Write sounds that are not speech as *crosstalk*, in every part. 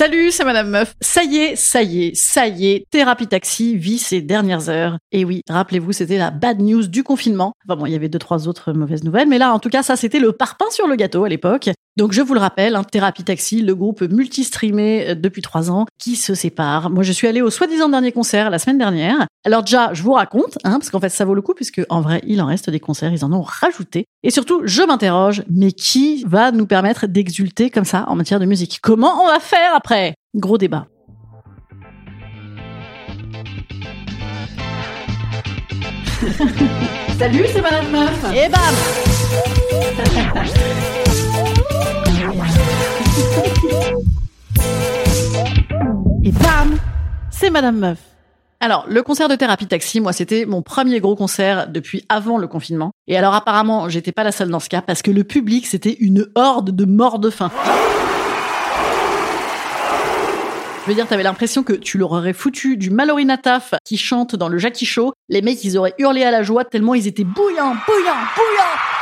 Salut, c'est Madame Meuf. Ça y est, ça y est, ça y est, Thérapie Taxi vit ses dernières heures. Et oui, rappelez-vous, c'était la bad news du confinement. Enfin bon, il y avait deux, trois autres mauvaises nouvelles, mais là, en tout cas, ça, c'était le parpaing sur le gâteau à l'époque. Donc, je vous le rappelle, hein, Thérapie Taxi, le groupe multi-streamé euh, depuis trois ans, qui se sépare. Moi, je suis allée au soi-disant dernier concert la semaine dernière. Alors déjà, je vous raconte, hein, parce qu'en fait, ça vaut le coup, puisque en vrai, il en reste des concerts, ils en ont rajouté. Et surtout, je m'interroge, mais qui va nous permettre d'exulter comme ça en matière de musique? Comment on va faire après? Gros débat. *laughs* Salut, c'est Madame Meuf. Et bam *laughs* Et bam C'est Madame Meuf. Alors, le concert de thérapie taxi, moi, c'était mon premier gros concert depuis avant le confinement. Et alors, apparemment, j'étais pas la seule dans ce cas parce que le public, c'était une horde de morts de faim. Je veux dire, t'avais l'impression que tu leur aurais foutu du Mallory Taf qui chante dans le Jackie Show. Les mecs, ils auraient hurlé à la joie tellement ils étaient bouillants, bouillants, bouillants.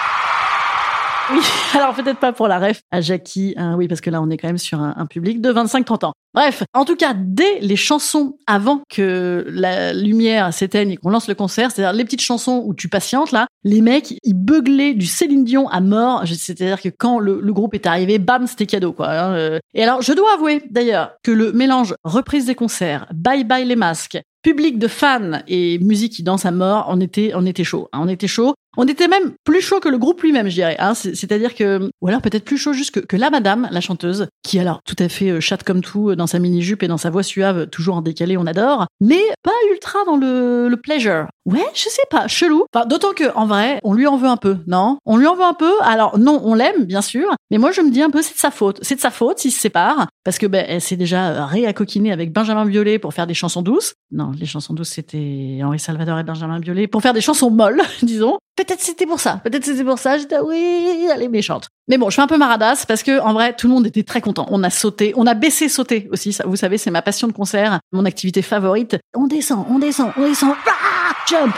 Oui, *laughs* alors peut-être pas pour la ref à Jackie, hein, oui, parce que là on est quand même sur un, public de 25-30 ans. Bref, en tout cas, dès les chansons avant que la lumière s'éteigne et qu'on lance le concert, c'est-à-dire les petites chansons où tu patientes là, les mecs, ils beuglaient du Céline Dion à mort. C'est-à-dire que quand le, le groupe est arrivé, bam, c'était cadeau quoi. hein, euh. Et alors, je dois avouer d'ailleurs que le mélange reprise des concerts, bye bye les masques, public de fans et musique qui danse à mort, on était, on était chaud. hein, on était chaud. On était même plus chaud que le groupe lui-même, je dirais. Hein. C'est- C'est-à-dire que, ou alors peut-être plus chaud juste que, que la madame, la chanteuse, qui alors tout à fait euh, chatte comme tout euh, dans sa mini-jupe et dans sa voix suave, toujours en décalé, on adore, mais pas ultra dans le, le pleasure. Ouais, je sais pas, chelou. Enfin, d'autant que, en vrai, on lui en veut un peu, non? On lui en veut un peu? Alors, non, on l'aime, bien sûr, mais moi, je me dis un peu, c'est de sa faute. C'est de sa faute s'ils se séparent, parce que, ben, elle s'est déjà réacoquinée avec Benjamin Biolay pour faire des chansons douces. Non, les chansons douces, c'était Henri Salvador et Benjamin Biolay pour faire des chansons molles, *laughs* disons. Peut-être c'était pour ça. Peut-être c'était pour ça. J'étais, ah oui, elle est méchante. Mais bon, je fais un peu maradasse parce que, en vrai, tout le monde était très content. On a sauté, on a baissé sauté aussi. Vous savez, c'est ma passion de concert, mon activité favorite. On descend, on descend, on descend. Ah, jump.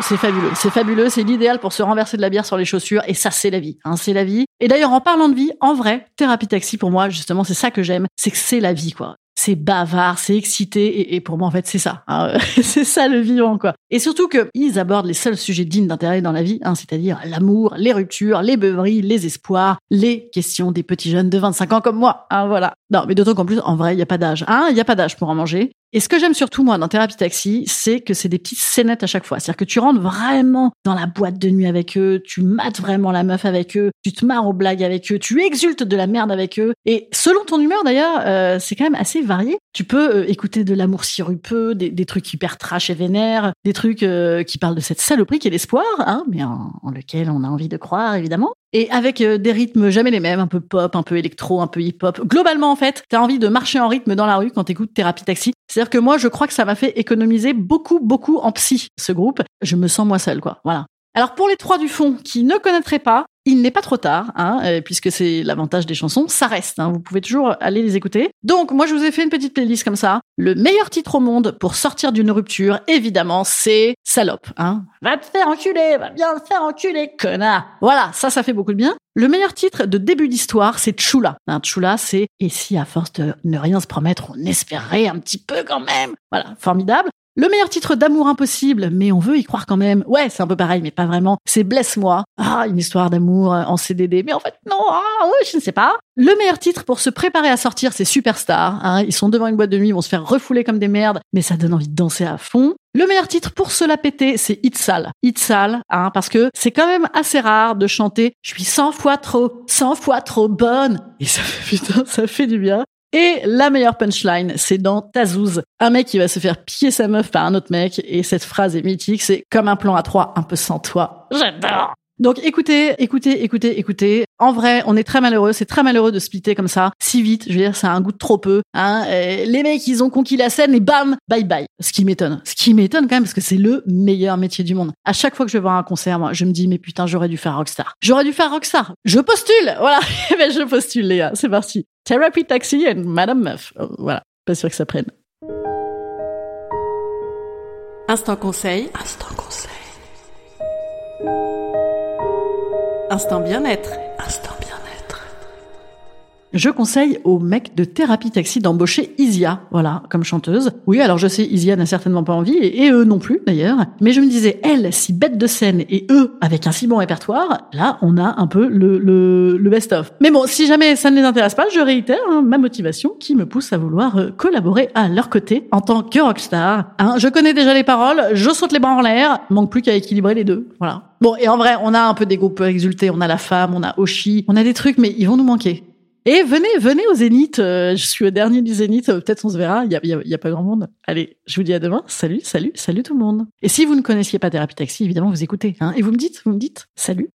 C'est fabuleux, c'est fabuleux, c'est l'idéal pour se renverser de la bière sur les chaussures et ça c'est la vie, hein, c'est la vie. Et d'ailleurs en parlant de vie, en vrai, thérapie taxi pour moi justement c'est ça que j'aime, c'est que c'est la vie quoi. C'est bavard, c'est excité et, pour moi en fait c'est ça, hein. *laughs* c'est ça le vivant quoi. Et surtout que ils abordent les seuls sujets dignes d'intérêt dans la vie, hein, c'est-à-dire l'amour, les ruptures, les beuveries, les espoirs, les questions des petits jeunes de 25 ans comme moi, hein, voilà. Non mais d'autant qu'en plus en vrai il y a pas d'âge, hein, il y a pas d'âge pour en manger. Et ce que j'aime surtout, moi, dans Thérapie Taxi, c'est que c'est des petites scénettes à chaque fois. C'est-à-dire que tu rentres vraiment dans la boîte de nuit avec eux, tu mates vraiment la meuf avec eux, tu te marres aux blagues avec eux, tu exultes de la merde avec eux. Et selon ton humeur, d'ailleurs, euh, c'est quand même assez varié. Tu peux euh, écouter de l'amour sirupeux, des, des trucs hyper trash et vénères, des trucs euh, qui parlent de cette saloperie qui est l'espoir, hein, mais en, en lequel on a envie de croire, évidemment. Et avec euh, des rythmes jamais les mêmes, un peu pop, un peu électro, un peu hip-hop. Globalement, en fait, t'as envie de marcher en rythme dans la rue quand t'écoutes Thérapie Taxi. C'est-à-dire que moi, je crois que ça m'a fait économiser beaucoup, beaucoup en psy, ce groupe. Je me sens moi seule, quoi. Voilà. Alors pour les trois du fond qui ne connaîtraient pas, il n'est pas trop tard, hein, euh, puisque c'est l'avantage des chansons, ça reste, hein, vous pouvez toujours aller les écouter. Donc moi je vous ai fait une petite playlist comme ça. Le meilleur titre au monde pour sortir d'une rupture, évidemment, c'est Salope. Hein. Va te faire enculer, va bien te faire enculer, connard. Voilà, ça, ça fait beaucoup de bien. Le meilleur titre de début d'histoire, c'est Chula. Hein, Chula, c'est « Et si à force de ne rien se promettre, on espérait un petit peu quand même ?» Voilà, formidable. Le meilleur titre d'amour impossible, mais on veut y croire quand même. Ouais, c'est un peu pareil, mais pas vraiment. C'est Blesse-moi. Ah, une histoire d'amour en CDD, mais en fait non. Ah, je ne sais pas. Le meilleur titre pour se préparer à sortir, c'est Superstar. Hein. Ils sont devant une boîte de nuit, ils vont se faire refouler comme des merdes, mais ça donne envie de danser à fond. Le meilleur titre pour se la péter, c'est. Hit Sale, hein, parce que c'est quand même assez rare de chanter « Je suis 100 fois trop, 100 fois trop bonne ». Et ça fait *laughs* du bien. Et la meilleure punchline, c'est dans Tazouz. Un mec qui va se faire piller sa meuf par un autre mec. Et cette phrase est mythique, c'est comme un plan à trois, un peu sans toi. J'adore. Donc écoutez, écoutez, écoutez, écoutez. En vrai, on est très malheureux. C'est très malheureux de splitter comme ça, si vite. Je veux dire, ça a un goût de trop peu. Hein. les mecs, ils ont conquis la scène et bam, bye bye. Ce qui m'étonne. Ce qui m'étonne quand même parce que c'est le meilleur métier du monde. À chaque fois que je vais voir un concert, moi, je me dis mais putain, j'aurais dû faire rockstar. J'aurais dû faire rockstar. Je postule. Voilà. *laughs* ben, je postule, Léa. C'est parti. Therapy Taxi et Madame Meuf. Oh, voilà. Pas sûr que ça prenne. Instant conseil. Instant conseil. Instant bien-être. Je conseille aux mecs de Thérapie Taxi d'embaucher Isia, voilà, comme chanteuse. Oui, alors je sais, Isia n'a certainement pas envie, et, eux non plus d'ailleurs. Mais je me disais, elle, si bête de scène, et eux, avec un si bon répertoire, là, on a un peu le, le, best-of. Mais bon, si jamais ça ne les intéresse pas, je réitère hein, ma motivation qui me pousse à vouloir euh, collaborer à leur côté en tant que rockstar. Hein, je connais déjà les paroles, je saute les bras en l'air, manque plus qu'à équilibrer les deux. Voilà. Bon, et en vrai, on a un peu des groupes exultés, on a la femme, on a Oshi, on a des trucs, mais ils vont nous manquer. Et venez, venez au Zénith. Euh, je suis au dernier du Zénith. Euh, peut-être on se verra. Il y a, y a, pas grand monde. Allez, je vous dis à demain. Salut, salut, salut tout le monde. Et si vous ne connaissiez pas Thérapie Taxi, évidemment, vous écoutez. Hein, et vous me dites, vous me dites, salut.